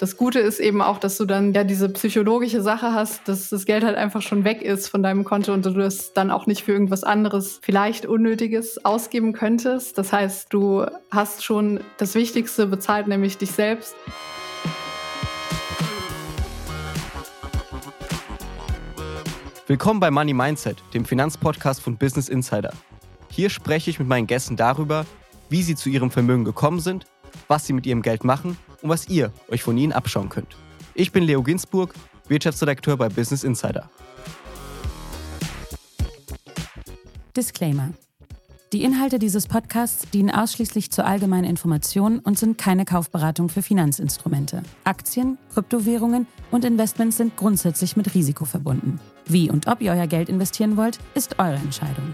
Das Gute ist eben auch, dass du dann ja diese psychologische Sache hast, dass das Geld halt einfach schon weg ist von deinem Konto und du es dann auch nicht für irgendwas anderes, vielleicht Unnötiges ausgeben könntest. Das heißt, du hast schon das Wichtigste bezahlt, nämlich dich selbst. Willkommen bei Money Mindset, dem Finanzpodcast von Business Insider. Hier spreche ich mit meinen Gästen darüber, wie sie zu ihrem Vermögen gekommen sind, was sie mit ihrem Geld machen und was ihr euch von ihnen abschauen könnt. Ich bin Leo Ginsburg, Wirtschaftsredakteur bei Business Insider. Disclaimer. Die Inhalte dieses Podcasts dienen ausschließlich zur allgemeinen Information und sind keine Kaufberatung für Finanzinstrumente. Aktien, Kryptowährungen und Investments sind grundsätzlich mit Risiko verbunden. Wie und ob ihr euer Geld investieren wollt, ist eure Entscheidung.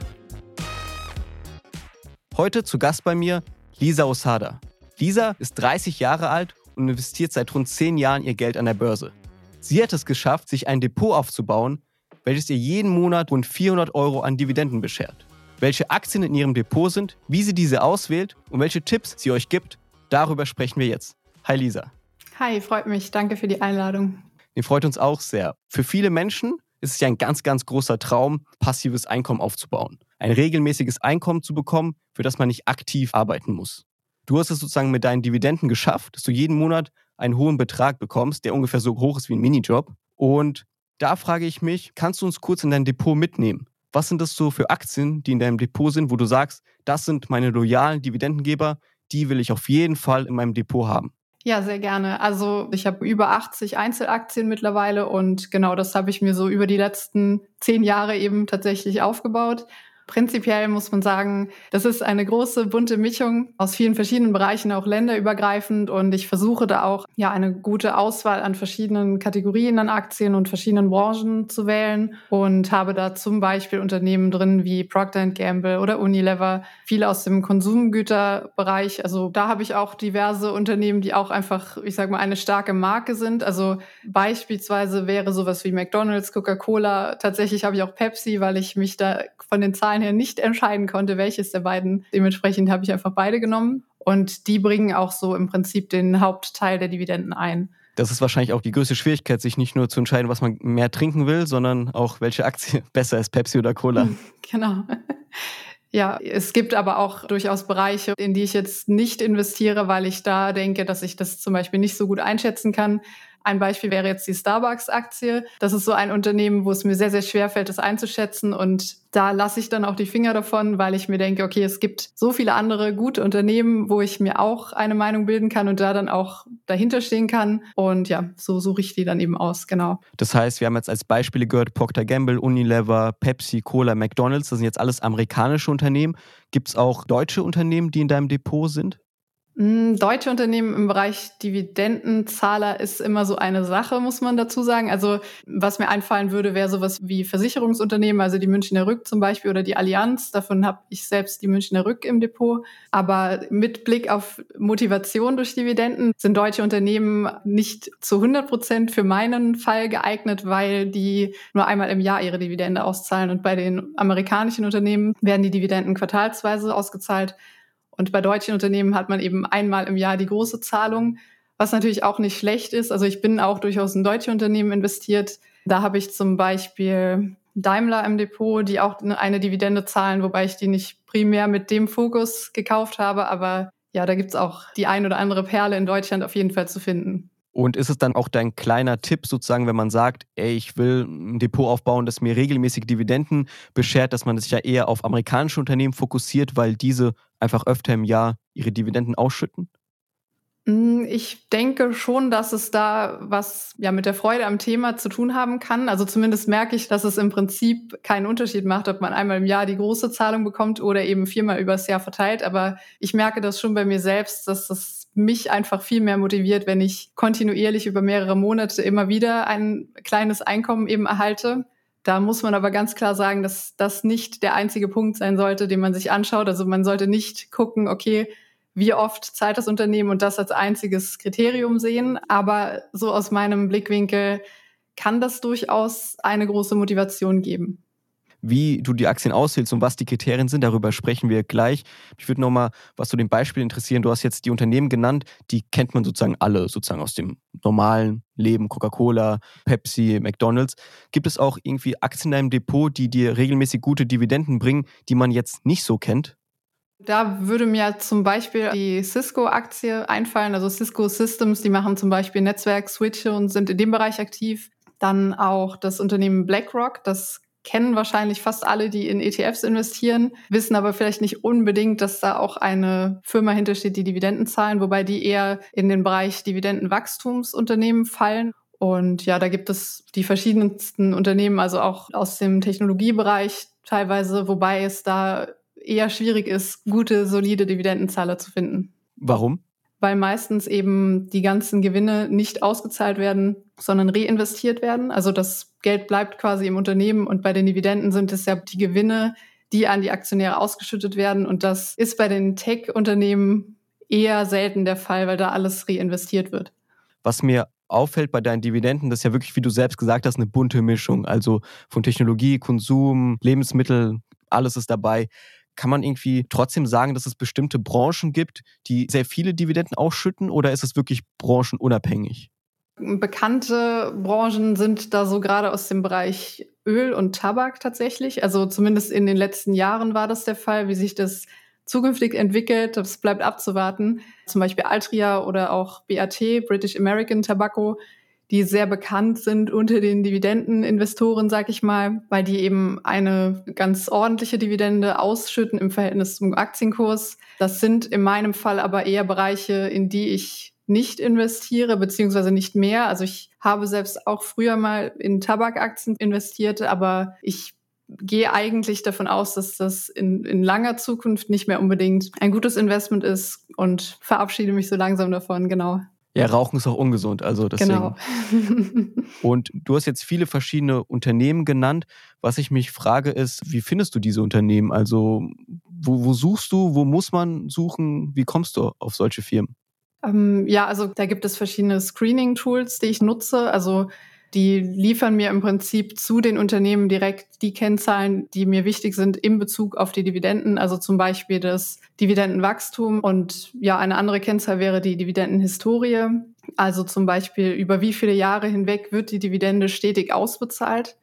Heute zu Gast bei mir Lisa Osada. Lisa ist 30 Jahre alt und investiert seit rund 10 Jahren ihr Geld an der Börse. Sie hat es geschafft, sich ein Depot aufzubauen, welches ihr jeden Monat rund 400 Euro an Dividenden beschert. Welche Aktien in ihrem Depot sind, wie sie diese auswählt und welche Tipps sie euch gibt, darüber sprechen wir jetzt. Hi Lisa. Hi, freut mich. Danke für die Einladung. Mir freut uns auch sehr. Für viele Menschen ist es ja ein ganz, ganz großer Traum, passives Einkommen aufzubauen. Ein regelmäßiges Einkommen zu bekommen, für das man nicht aktiv arbeiten muss. Du hast es sozusagen mit deinen Dividenden geschafft, dass du jeden Monat einen hohen Betrag bekommst, der ungefähr so hoch ist wie ein Minijob. Und da frage ich mich, kannst du uns kurz in dein Depot mitnehmen? Was sind das so für Aktien, die in deinem Depot sind, wo du sagst, das sind meine loyalen Dividendengeber, die will ich auf jeden Fall in meinem Depot haben? Ja, sehr gerne. Also ich habe über 80 Einzelaktien mittlerweile und genau das habe ich mir so über die letzten zehn Jahre eben tatsächlich aufgebaut. Prinzipiell muss man sagen, das ist eine große bunte Mischung aus vielen verschiedenen Bereichen, auch länderübergreifend. Und ich versuche da auch ja eine gute Auswahl an verschiedenen Kategorien an Aktien und verschiedenen Branchen zu wählen und habe da zum Beispiel Unternehmen drin wie Procter Gamble oder Unilever, viele aus dem Konsumgüterbereich. Also da habe ich auch diverse Unternehmen, die auch einfach, ich sage mal, eine starke Marke sind. Also beispielsweise wäre sowas wie McDonald's, Coca-Cola. Tatsächlich habe ich auch Pepsi, weil ich mich da von den Zahlen her nicht entscheiden konnte, welches der beiden. Dementsprechend habe ich einfach beide genommen. Und die bringen auch so im Prinzip den Hauptteil der Dividenden ein. Das ist wahrscheinlich auch die größte Schwierigkeit, sich nicht nur zu entscheiden, was man mehr trinken will, sondern auch welche Aktie besser ist, Pepsi oder Cola. Genau. Ja, es gibt aber auch durchaus Bereiche, in die ich jetzt nicht investiere, weil ich da denke, dass ich das zum Beispiel nicht so gut einschätzen kann. Ein Beispiel wäre jetzt die Starbucks-Aktie. Das ist so ein Unternehmen, wo es mir sehr, sehr schwer fällt, das einzuschätzen. Und da lasse ich dann auch die Finger davon, weil ich mir denke, okay, es gibt so viele andere gute Unternehmen, wo ich mir auch eine Meinung bilden kann und da dann auch dahinter stehen kann. Und ja, so suche ich die dann eben aus, genau. Das heißt, wir haben jetzt als Beispiele gehört, Procter Gamble, Unilever, Pepsi, Cola, McDonalds. Das sind jetzt alles amerikanische Unternehmen. Gibt es auch deutsche Unternehmen, die in deinem Depot sind? Hm, deutsche Unternehmen im Bereich Dividendenzahler ist immer so eine Sache, muss man dazu sagen. Also was mir einfallen würde, wäre sowas wie Versicherungsunternehmen, also die Münchner Rück zum Beispiel oder die Allianz. Davon habe ich selbst die Münchner Rück im Depot. Aber mit Blick auf Motivation durch Dividenden sind deutsche Unternehmen nicht zu 100 Prozent für meinen Fall geeignet, weil die nur einmal im Jahr ihre Dividende auszahlen. Und bei den amerikanischen Unternehmen werden die Dividenden quartalsweise ausgezahlt. Und bei deutschen Unternehmen hat man eben einmal im Jahr die große Zahlung, was natürlich auch nicht schlecht ist. Also ich bin auch durchaus in deutsche Unternehmen investiert. Da habe ich zum Beispiel Daimler im Depot, die auch eine Dividende zahlen, wobei ich die nicht primär mit dem Fokus gekauft habe. Aber ja, da gibt es auch die ein oder andere Perle in Deutschland auf jeden Fall zu finden. Und ist es dann auch dein kleiner Tipp sozusagen, wenn man sagt, ey, ich will ein Depot aufbauen, das mir regelmäßig Dividenden beschert, dass man sich ja eher auf amerikanische Unternehmen fokussiert, weil diese einfach öfter im Jahr ihre Dividenden ausschütten? Mm, ich denke schon, dass es da was ja mit der Freude am Thema zu tun haben kann. Also zumindest merke ich, dass es im Prinzip keinen Unterschied macht, ob man einmal im Jahr die große Zahlung bekommt oder eben viermal übers Jahr verteilt. Aber ich merke das schon bei mir selbst, dass das mich einfach viel mehr motiviert, wenn ich kontinuierlich über mehrere Monate immer wieder ein kleines Einkommen eben erhalte. Da muss man aber ganz klar sagen, dass das nicht der einzige Punkt sein sollte, den man sich anschaut. Also man sollte nicht gucken, okay, wie oft zahlt das Unternehmen und das als einziges Kriterium sehen. Aber so aus meinem Blickwinkel kann das durchaus eine große Motivation geben. Wie du die Aktien auswählst und was die Kriterien sind, darüber sprechen wir gleich. Ich würde nochmal, was zu dem Beispiel interessieren, du hast jetzt die Unternehmen genannt, die kennt man sozusagen alle, sozusagen aus dem normalen Leben, Coca-Cola, Pepsi, McDonalds. Gibt es auch irgendwie Aktien in deinem Depot, die dir regelmäßig gute Dividenden bringen, die man jetzt nicht so kennt? Da würde mir zum Beispiel die Cisco-Aktie einfallen. Also Cisco Systems, die machen zum Beispiel Netzwerk-Switche und sind in dem Bereich aktiv. Dann auch das Unternehmen BlackRock, das kennen wahrscheinlich fast alle, die in ETFs investieren, wissen aber vielleicht nicht unbedingt, dass da auch eine Firma hintersteht, die Dividenden zahlen, wobei die eher in den Bereich Dividendenwachstumsunternehmen fallen. Und ja, da gibt es die verschiedensten Unternehmen, also auch aus dem Technologiebereich teilweise, wobei es da eher schwierig ist, gute, solide Dividendenzahler zu finden. Warum? Weil meistens eben die ganzen Gewinne nicht ausgezahlt werden, sondern reinvestiert werden. Also das Geld bleibt quasi im Unternehmen und bei den Dividenden sind es ja die Gewinne, die an die Aktionäre ausgeschüttet werden. Und das ist bei den Tech-Unternehmen eher selten der Fall, weil da alles reinvestiert wird. Was mir auffällt bei deinen Dividenden, das ist ja wirklich, wie du selbst gesagt hast, eine bunte Mischung. Also von Technologie, Konsum, Lebensmittel, alles ist dabei. Kann man irgendwie trotzdem sagen, dass es bestimmte Branchen gibt, die sehr viele Dividenden ausschütten oder ist es wirklich branchenunabhängig? Bekannte Branchen sind da so gerade aus dem Bereich Öl und Tabak tatsächlich. Also zumindest in den letzten Jahren war das der Fall. Wie sich das zukünftig entwickelt, das bleibt abzuwarten. Zum Beispiel Altria oder auch BAT, British American Tobacco, die sehr bekannt sind unter den Dividendeninvestoren, sag ich mal, weil die eben eine ganz ordentliche Dividende ausschütten im Verhältnis zum Aktienkurs. Das sind in meinem Fall aber eher Bereiche, in die ich nicht investiere, beziehungsweise nicht mehr. Also ich habe selbst auch früher mal in Tabakaktien investiert, aber ich gehe eigentlich davon aus, dass das in, in langer Zukunft nicht mehr unbedingt ein gutes Investment ist und verabschiede mich so langsam davon, genau. Ja, Rauchen ist auch ungesund, also deswegen. Genau. und du hast jetzt viele verschiedene Unternehmen genannt. Was ich mich frage ist, wie findest du diese Unternehmen? Also wo, wo suchst du, wo muss man suchen? Wie kommst du auf solche Firmen? Ähm, ja, also da gibt es verschiedene Screening-Tools, die ich nutze. Also die liefern mir im Prinzip zu den Unternehmen direkt die Kennzahlen, die mir wichtig sind in Bezug auf die Dividenden, also zum Beispiel das Dividendenwachstum. Und ja, eine andere Kennzahl wäre die Dividendenhistorie. Also zum Beispiel, über wie viele Jahre hinweg wird die Dividende stetig ausbezahlt.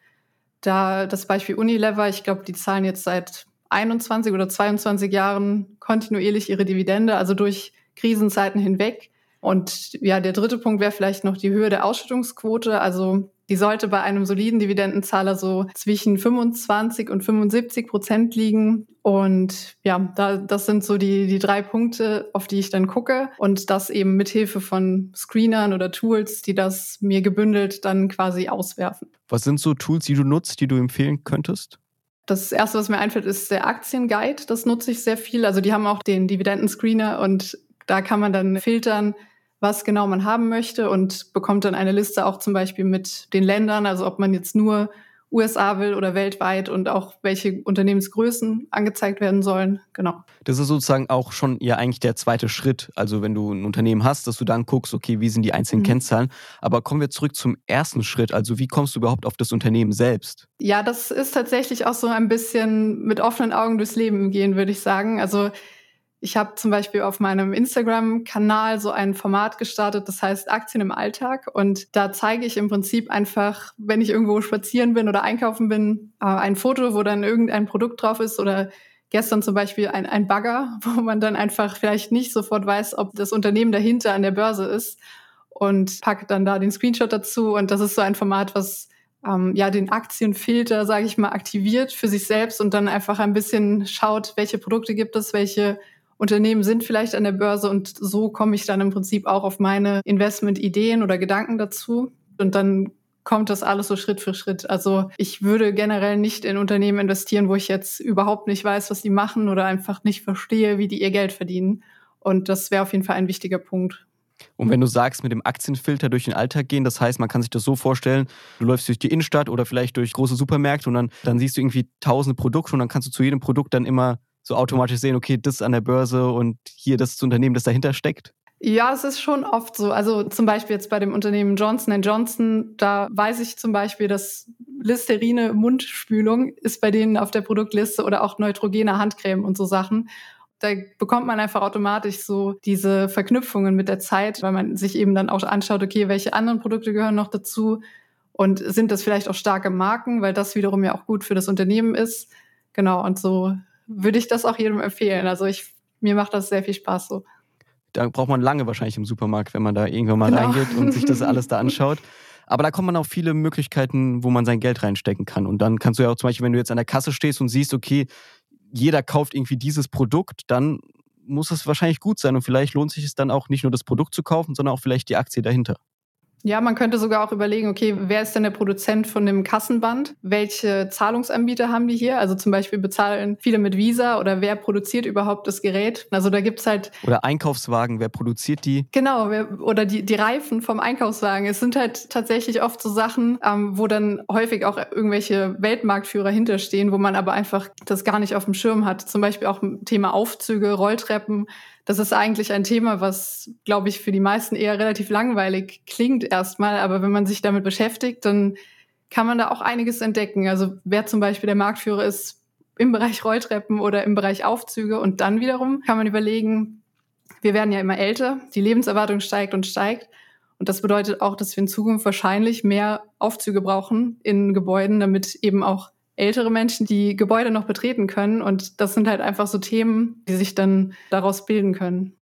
Da das Beispiel Unilever, ich glaube, die zahlen jetzt seit 21 oder 22 Jahren kontinuierlich ihre Dividende, also durch Krisenzeiten hinweg. Und ja, der dritte Punkt wäre vielleicht noch die Höhe der Ausschüttungsquote. Also die sollte bei einem soliden Dividendenzahler so zwischen 25 und 75 Prozent liegen. Und ja, da, das sind so die, die drei Punkte, auf die ich dann gucke. Und das eben mit Hilfe von Screenern oder Tools, die das mir gebündelt dann quasi auswerfen. Was sind so Tools, die du nutzt, die du empfehlen könntest? Das erste, was mir einfällt, ist der Aktienguide. Das nutze ich sehr viel. Also die haben auch den Dividendenscreener und da kann man dann filtern, was genau man haben möchte und bekommt dann eine Liste auch zum Beispiel mit den Ländern, also ob man jetzt nur USA will oder weltweit und auch welche Unternehmensgrößen angezeigt werden sollen. Genau. Das ist sozusagen auch schon ja eigentlich der zweite Schritt. Also wenn du ein Unternehmen hast, dass du dann guckst, okay, wie sind die einzelnen mhm. Kennzahlen. Aber kommen wir zurück zum ersten Schritt. Also wie kommst du überhaupt auf das Unternehmen selbst? Ja, das ist tatsächlich auch so ein bisschen mit offenen Augen durchs Leben gehen, würde ich sagen. Also ich habe zum Beispiel auf meinem Instagram-Kanal so ein Format gestartet, das heißt Aktien im Alltag. Und da zeige ich im Prinzip einfach, wenn ich irgendwo spazieren bin oder einkaufen bin, äh, ein Foto, wo dann irgendein Produkt drauf ist oder gestern zum Beispiel ein, ein Bagger, wo man dann einfach vielleicht nicht sofort weiß, ob das Unternehmen dahinter an der Börse ist und packe dann da den Screenshot dazu. Und das ist so ein Format, was ähm, ja den Aktienfilter, sage ich mal, aktiviert für sich selbst und dann einfach ein bisschen schaut, welche Produkte gibt es, welche Unternehmen sind vielleicht an der Börse und so komme ich dann im Prinzip auch auf meine Investmentideen oder Gedanken dazu. Und dann kommt das alles so Schritt für Schritt. Also ich würde generell nicht in Unternehmen investieren, wo ich jetzt überhaupt nicht weiß, was die machen oder einfach nicht verstehe, wie die ihr Geld verdienen. Und das wäre auf jeden Fall ein wichtiger Punkt. Und wenn du sagst, mit dem Aktienfilter durch den Alltag gehen, das heißt, man kann sich das so vorstellen, du läufst durch die Innenstadt oder vielleicht durch große Supermärkte und dann, dann siehst du irgendwie tausende Produkte und dann kannst du zu jedem Produkt dann immer so automatisch sehen, okay, das an der Börse und hier das, das Unternehmen, das dahinter steckt? Ja, es ist schon oft so. Also zum Beispiel jetzt bei dem Unternehmen Johnson Johnson, da weiß ich zum Beispiel, dass Listerine Mundspülung ist bei denen auf der Produktliste oder auch neutrogene Handcreme und so Sachen. Da bekommt man einfach automatisch so diese Verknüpfungen mit der Zeit, weil man sich eben dann auch anschaut, okay, welche anderen Produkte gehören noch dazu und sind das vielleicht auch starke Marken, weil das wiederum ja auch gut für das Unternehmen ist. Genau, und so würde ich das auch jedem empfehlen. Also ich, mir macht das sehr viel Spaß so. Da braucht man lange wahrscheinlich im Supermarkt, wenn man da irgendwann mal genau. reingeht und sich das alles da anschaut. Aber da kommt man auf viele Möglichkeiten, wo man sein Geld reinstecken kann. Und dann kannst du ja auch zum Beispiel, wenn du jetzt an der Kasse stehst und siehst, okay, jeder kauft irgendwie dieses Produkt, dann muss es wahrscheinlich gut sein. Und vielleicht lohnt sich es dann auch nicht nur das Produkt zu kaufen, sondern auch vielleicht die Aktie dahinter. Ja, man könnte sogar auch überlegen, okay, wer ist denn der Produzent von dem Kassenband? Welche Zahlungsanbieter haben die hier? Also zum Beispiel bezahlen viele mit Visa oder wer produziert überhaupt das Gerät? Also da gibt's halt. Oder Einkaufswagen, wer produziert die? Genau, wer, oder die, die Reifen vom Einkaufswagen. Es sind halt tatsächlich oft so Sachen, ähm, wo dann häufig auch irgendwelche Weltmarktführer hinterstehen, wo man aber einfach das gar nicht auf dem Schirm hat. Zum Beispiel auch Thema Aufzüge, Rolltreppen das ist eigentlich ein Thema, was, glaube ich, für die meisten eher relativ langweilig klingt erstmal. Aber wenn man sich damit beschäftigt, dann kann man da auch einiges entdecken. Also wer zum Beispiel der Marktführer ist im Bereich Rolltreppen oder im Bereich Aufzüge. Und dann wiederum kann man überlegen, wir werden ja immer älter, die Lebenserwartung steigt und steigt. Und das bedeutet auch, dass wir in Zukunft wahrscheinlich mehr Aufzüge brauchen in Gebäuden, damit eben auch ältere Menschen die Gebäude noch betreten können. Und das sind halt einfach so Themen, die sich dann daraus bilden können.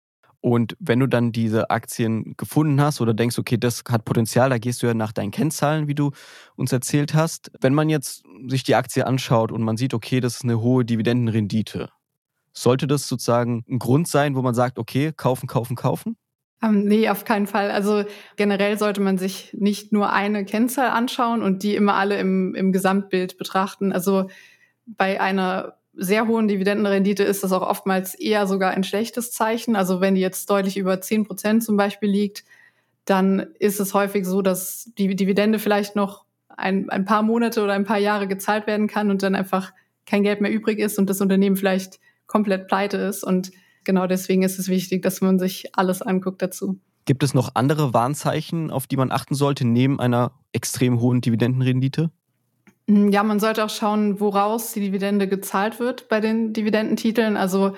Und wenn du dann diese Aktien gefunden hast oder denkst, okay, das hat Potenzial, da gehst du ja nach deinen Kennzahlen, wie du uns erzählt hast. Wenn man jetzt sich die Aktie anschaut und man sieht, okay, das ist eine hohe Dividendenrendite, sollte das sozusagen ein Grund sein, wo man sagt, okay, kaufen, kaufen, kaufen? Ähm, nee, auf keinen Fall. Also generell sollte man sich nicht nur eine Kennzahl anschauen und die immer alle im, im Gesamtbild betrachten. Also bei einer sehr hohen Dividendenrendite ist das auch oftmals eher sogar ein schlechtes Zeichen. Also wenn die jetzt deutlich über 10 Prozent zum Beispiel liegt, dann ist es häufig so, dass die Dividende vielleicht noch ein, ein paar Monate oder ein paar Jahre gezahlt werden kann und dann einfach kein Geld mehr übrig ist und das Unternehmen vielleicht komplett pleite ist. Und genau deswegen ist es wichtig, dass man sich alles anguckt dazu. Gibt es noch andere Warnzeichen, auf die man achten sollte, neben einer extrem hohen Dividendenrendite? Mm, ja, man sollte auch schauen, woraus die Dividende gezahlt wird bei den Dividendentiteln. Also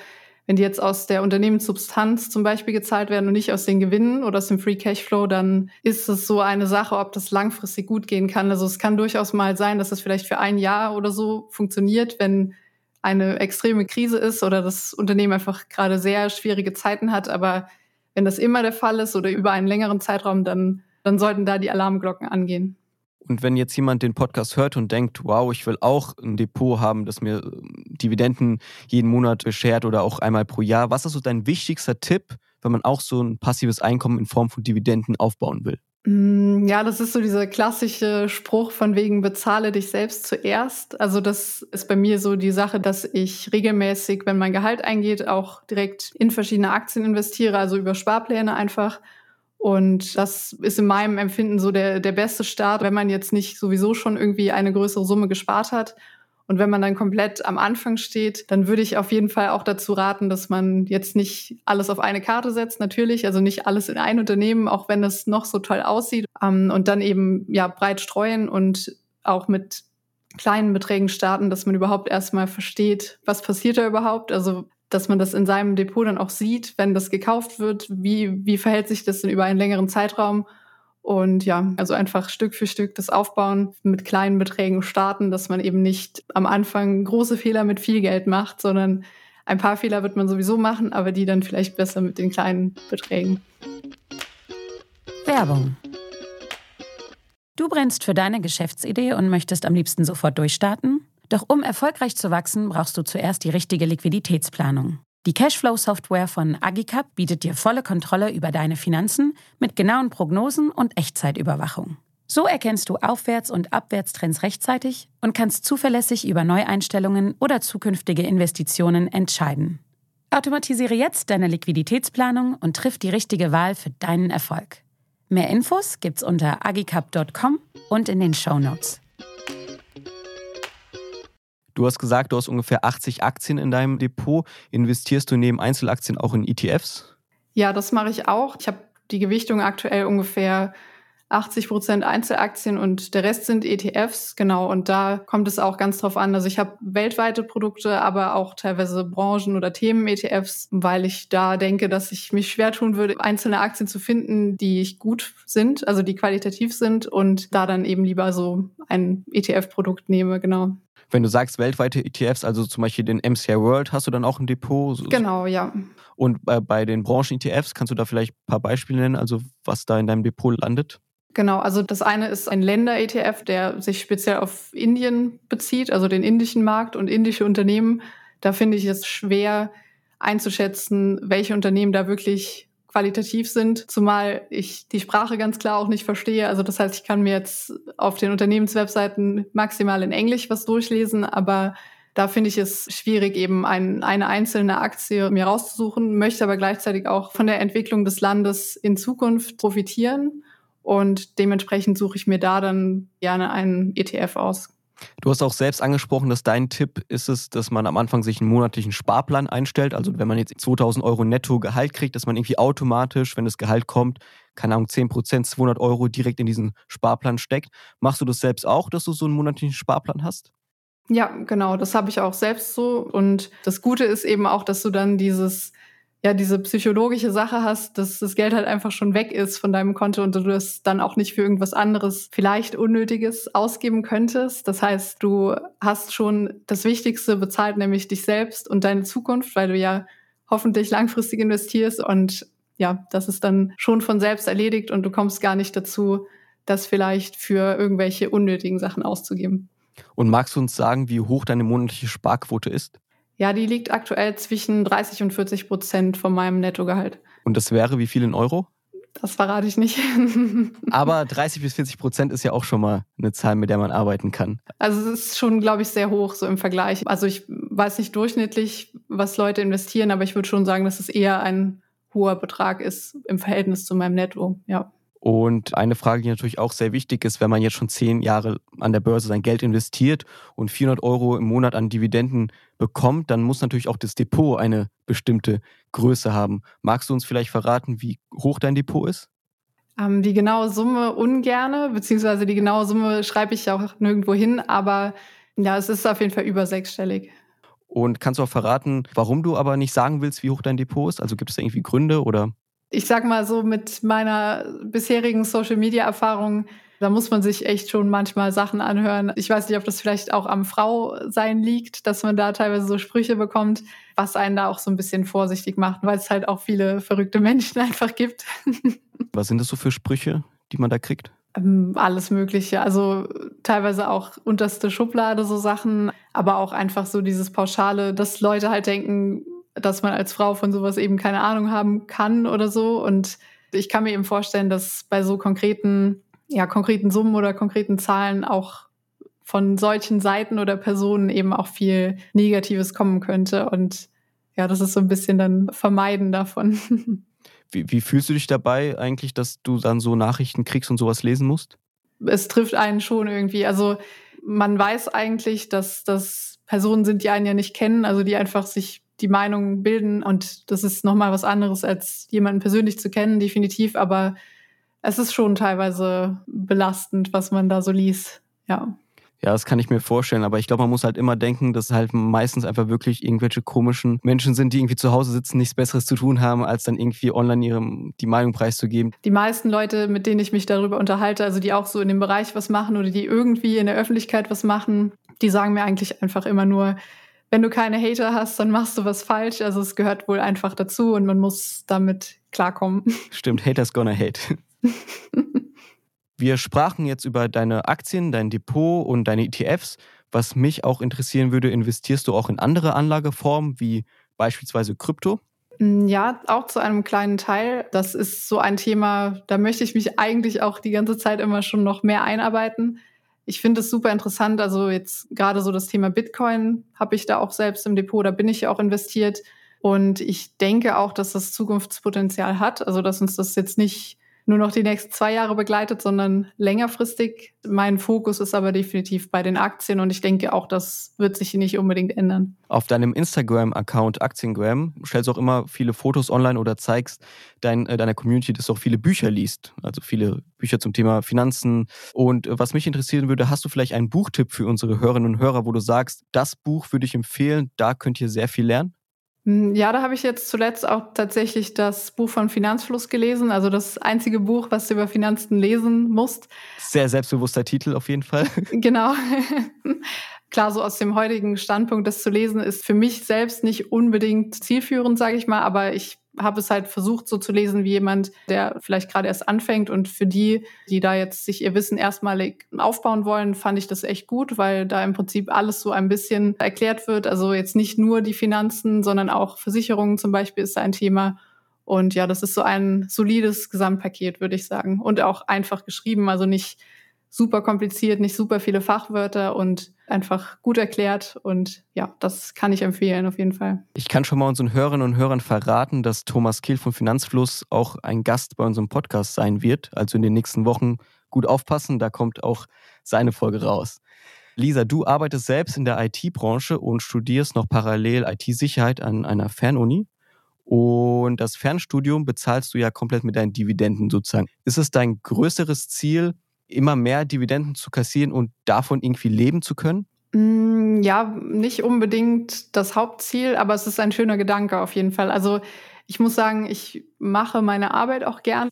wenn die jetzt aus der Unternehmenssubstanz zum Beispiel gezahlt werden und nicht aus den Gewinnen oder aus dem Free Cashflow, dann ist es so eine Sache, ob das langfristig gut gehen kann. Also es kann durchaus mal sein, dass das vielleicht für ein Jahr oder so funktioniert, wenn eine extreme Krise ist oder das Unternehmen einfach gerade sehr schwierige Zeiten hat. Aber wenn das immer der Fall ist oder über einen längeren Zeitraum, dann, dann sollten da die Alarmglocken angehen. Und wenn jetzt jemand den Podcast hört und denkt, wow, ich will auch ein Depot haben, das mir ähm, Dividenden jeden Monat beschert oder auch einmal pro Jahr, was ist so dein wichtigster Tipp, wenn man auch so ein passives Einkommen in Form von Dividenden aufbauen will? Mm, ja, das ist so dieser klassische Spruch von wegen bezahle dich selbst zuerst. Also das ist bei mir so die Sache, dass ich regelmäßig, wenn mein Gehalt eingeht, auch direkt in verschiedene Aktien investiere, also über Sparpläne einfach. Und das ist in meinem Empfinden so der, der beste Start, wenn man jetzt nicht sowieso schon irgendwie eine größere Summe gespart hat und wenn man dann komplett am Anfang steht, dann würde ich auf jeden Fall auch dazu raten, dass man jetzt nicht alles auf eine Karte setzt, natürlich, also nicht alles in ein Unternehmen, auch wenn es noch so toll aussieht, ähm, und dann eben ja breit streuen und auch mit kleinen Beträgen starten, dass man überhaupt erstmal versteht, was passiert da überhaupt. Also dass man das in seinem Depot dann auch sieht, wenn das gekauft wird, wie, wie verhält sich das denn über einen längeren Zeitraum und ja, also einfach Stück für Stück das Aufbauen, mit kleinen Beträgen starten, dass man eben nicht am Anfang große Fehler mit viel Geld macht, sondern ein paar Fehler wird man sowieso machen, aber die dann vielleicht besser mit den kleinen Beträgen. Werbung. Du brennst für deine Geschäftsidee und möchtest am liebsten sofort durchstarten? Doch um erfolgreich zu wachsen, brauchst du zuerst die richtige Liquiditätsplanung. Die Cashflow-Software von Agicap bietet dir volle Kontrolle über deine Finanzen mit genauen Prognosen und Echtzeitüberwachung. So erkennst du Aufwärts- und Abwärtstrends rechtzeitig und kannst zuverlässig über Neueinstellungen oder zukünftige Investitionen entscheiden. Automatisiere jetzt deine Liquiditätsplanung und triff die richtige Wahl für deinen Erfolg. Mehr Infos gibt's unter agicap.com und in den Show Notes. Du hast gesagt, du hast ungefähr 80 Aktien in deinem Depot. Investierst du neben Einzelaktien auch in ETFs? Ja, das mache ich auch. Ich habe die Gewichtung aktuell ungefähr 80 Prozent Einzelaktien und der Rest sind ETFs, genau. Und da kommt es auch ganz drauf an. Also ich habe weltweite Produkte, aber auch teilweise Branchen- oder Themen-ETFs, weil ich da denke, dass ich mich schwer tun würde, einzelne Aktien zu finden, die gut sind, also die qualitativ sind und da dann eben lieber so ein ETF-Produkt nehme, genau. Wenn du sagst weltweite ETFs, also zum Beispiel den MCI World, hast du dann auch ein Depot? Genau, ja. Und äh, bei den Branchen-ETFs kannst du da vielleicht ein paar Beispiele nennen, also was da in deinem Depot landet? Genau, also das eine ist ein Länder-ETF, der sich speziell auf Indien bezieht, also den indischen Markt und indische Unternehmen. Da finde ich es schwer einzuschätzen, welche Unternehmen da wirklich qualitativ sind, zumal ich die Sprache ganz klar auch nicht verstehe. Also das heißt, ich kann mir jetzt auf den Unternehmenswebseiten maximal in Englisch was durchlesen, aber da finde ich es schwierig, eben ein, eine einzelne Aktie mir rauszusuchen, möchte aber gleichzeitig auch von der Entwicklung des Landes in Zukunft profitieren und dementsprechend suche ich mir da dann gerne einen ETF aus. Du hast auch selbst angesprochen, dass dein Tipp ist es, dass man am Anfang sich einen monatlichen Sparplan einstellt. Also wenn man jetzt 2000 Euro netto Gehalt kriegt, dass man irgendwie automatisch, wenn das Gehalt kommt, keine Ahnung, 10 Prozent, 200 Euro direkt in diesen Sparplan steckt. Machst du das selbst auch, dass du so einen monatlichen Sparplan hast? Ja, genau, das habe ich auch selbst so. Und das Gute ist eben auch, dass du dann dieses ja diese psychologische Sache hast, dass das Geld halt einfach schon weg ist von deinem Konto und du das dann auch nicht für irgendwas anderes, vielleicht Unnötiges ausgeben könntest. Das heißt, du hast schon das Wichtigste bezahlt, nämlich dich selbst und deine Zukunft, weil du ja hoffentlich langfristig investierst und ja, das ist dann schon von selbst erledigt und du kommst gar nicht dazu, das vielleicht für irgendwelche unnötigen Sachen auszugeben. Und magst du uns sagen, wie hoch deine monatliche Sparquote ist? Ja, die liegt aktuell zwischen 30 und 40 Prozent von meinem Nettogehalt. Und das wäre wie viel in Euro? Das verrate ich nicht. Aber 30 bis 40 Prozent ist ja auch schon mal eine Zahl, mit der man arbeiten kann. Also es ist schon, glaube ich, sehr hoch so im Vergleich. Also ich weiß nicht durchschnittlich, was Leute investieren, aber ich würde schon sagen, dass es eher ein hoher Betrag ist im Verhältnis zu meinem Netto. Ja. Und eine Frage, die natürlich auch sehr wichtig ist, wenn man jetzt schon zehn Jahre an der Börse sein Geld investiert und 400 Euro im Monat an Dividenden bekommt, dann muss natürlich auch das Depot eine bestimmte Größe haben. Magst du uns vielleicht verraten, wie hoch dein Depot ist? Ähm, die genaue Summe ungerne, beziehungsweise die genaue Summe schreibe ich auch nirgendwo hin, aber ja, es ist auf jeden Fall über sechsstellig. Und kannst du auch verraten, warum du aber nicht sagen willst, wie hoch dein Depot ist? Also gibt es da irgendwie Gründe oder? Ich sag mal so, mit meiner bisherigen Social-Media-Erfahrung, da muss man sich echt schon manchmal Sachen anhören. Ich weiß nicht, ob das vielleicht auch am Frau-Sein liegt, dass man da teilweise so Sprüche bekommt, was einen da auch so ein bisschen vorsichtig macht, weil es halt auch viele verrückte Menschen einfach gibt. Was sind das so für Sprüche, die man da kriegt? Ähm, alles Mögliche. Also teilweise auch unterste Schublade so Sachen, aber auch einfach so dieses Pauschale, dass Leute halt denken, dass man als Frau von sowas eben keine Ahnung haben kann oder so. Und ich kann mir eben vorstellen, dass bei so konkreten, ja, konkreten Summen oder konkreten Zahlen auch von solchen Seiten oder Personen eben auch viel Negatives kommen könnte. Und ja, das ist so ein bisschen dann Vermeiden davon. Wie, wie fühlst du dich dabei eigentlich, dass du dann so Nachrichten kriegst und sowas lesen musst? Es trifft einen schon irgendwie. Also man weiß eigentlich, dass das Personen sind, die einen ja nicht kennen, also die einfach sich die Meinung bilden. Und das ist nochmal was anderes, als jemanden persönlich zu kennen, definitiv. Aber es ist schon teilweise belastend, was man da so liest. Ja. Ja, das kann ich mir vorstellen, aber ich glaube, man muss halt immer denken, dass halt meistens einfach wirklich irgendwelche komischen Menschen sind, die irgendwie zu Hause sitzen, nichts Besseres zu tun haben, als dann irgendwie online ihrem die Meinung preiszugeben. Die meisten Leute, mit denen ich mich darüber unterhalte, also die auch so in dem Bereich was machen oder die irgendwie in der Öffentlichkeit was machen, die sagen mir eigentlich einfach immer nur, wenn du keine Hater hast, dann machst du was falsch. Also es gehört wohl einfach dazu und man muss damit klarkommen. Stimmt, Haters gonna hate. Wir sprachen jetzt über deine Aktien, dein Depot und deine ETFs. Was mich auch interessieren würde, investierst du auch in andere Anlageformen wie beispielsweise Krypto? Mm, ja, auch zu einem kleinen Teil. Das ist so ein Thema, da möchte ich mich eigentlich auch die ganze Zeit immer schon noch mehr einarbeiten ich finde es super interessant. Also jetzt gerade so das Thema Bitcoin habe ich da auch selbst im Depot, da bin ich auch investiert. Und ich denke auch, dass das Zukunftspotenzial hat. Also dass uns das jetzt nicht nur noch die nächsten zwei Jahre begleitet, sondern längerfristig. Mein Fokus ist aber definitiv bei den Aktien und ich denke auch, das wird sich nicht unbedingt ändern. Auf deinem Instagram-Account Aktiengram stellst du auch immer viele Fotos online oder zeigst dein, äh, deiner Community, dass du auch viele Bücher liest. Also viele Bücher zum Thema Finanzen. Und äh, was mich interessieren würde, hast du vielleicht einen Buchtipp für unsere Hörerinnen und Hörer, wo du sagst, das Buch würde ich empfehlen, da könnt ihr sehr viel lernen? Hm, ja, da habe ich jetzt zuletzt auch tatsächlich das Buch von Finanzfluss gelesen, also das einzige Buch, was du über Finanzen lesen musst. Sehr selbstbewusster Titel auf jeden Fall. Genau. Klar, so aus dem heutigen Standpunkt das zu lesen, ist für mich selbst nicht unbedingt zielführend, sage ich mal, aber ich habe es halt versucht, so zu lesen wie jemand, der vielleicht gerade erst anfängt. Und für die, die da jetzt sich ihr Wissen erstmalig aufbauen wollen, fand ich das echt gut, weil da im Prinzip alles so ein bisschen erklärt wird. Also jetzt nicht nur die Finanzen, sondern auch Versicherungen zum Beispiel ist ein Thema. Und ja, das ist so ein solides Gesamtpaket, würde ich sagen. Und auch einfach geschrieben, also nicht super kompliziert, nicht super viele Fachwörter und einfach gut erklärt. Und ja, das kann ich empfehlen auf jeden Fall. Ich kann schon mal unseren Hörerinnen und Hörern verraten, dass Thomas Kehl von Finanzfluss auch ein Gast bei unserem Podcast sein wird. Also in den nächsten Wochen gut aufpassen, da kommt auch seine Folge raus. Lisa, du arbeitest selbst in der IT-Branche und studierst noch parallel IT-Sicherheit an einer Fernuni. Und das Fernstudium bezahlst du ja komplett mit deinen Dividenden sozusagen. Ist es dein größeres Ziel, immer mehr Dividenden zu kassieren und davon irgendwie leben zu können? Mm, ja, nicht unbedingt das Hauptziel, aber es ist ein schöner Gedanke auf jeden Fall. Also ich muss sagen, ich mache meine Arbeit auch gern.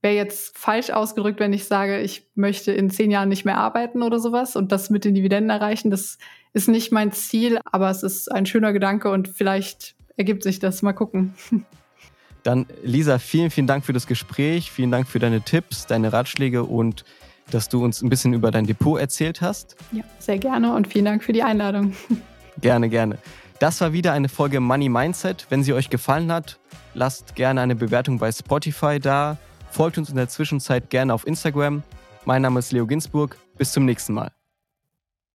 Wäre jetzt falsch ausgedrückt, wenn ich sage, ich möchte in zehn Jahren nicht mehr arbeiten oder sowas und das mit den Dividenden erreichen. Das ist nicht mein Ziel, aber es ist ein schöner Gedanke und vielleicht ergibt sich das. Mal gucken. Dann, Lisa, vielen, vielen Dank für das Gespräch. Vielen Dank für deine Tipps, deine Ratschläge und dass du uns ein bisschen über dein Depot erzählt hast. Ja, sehr gerne und vielen Dank für die Einladung. Gerne, gerne. Das war wieder eine Folge Money Mindset. Wenn sie euch gefallen hat, lasst gerne eine Bewertung bei Spotify da. Folgt uns in der Zwischenzeit gerne auf Instagram. Mein Name ist Leo Ginsburg. Bis zum nächsten Mal.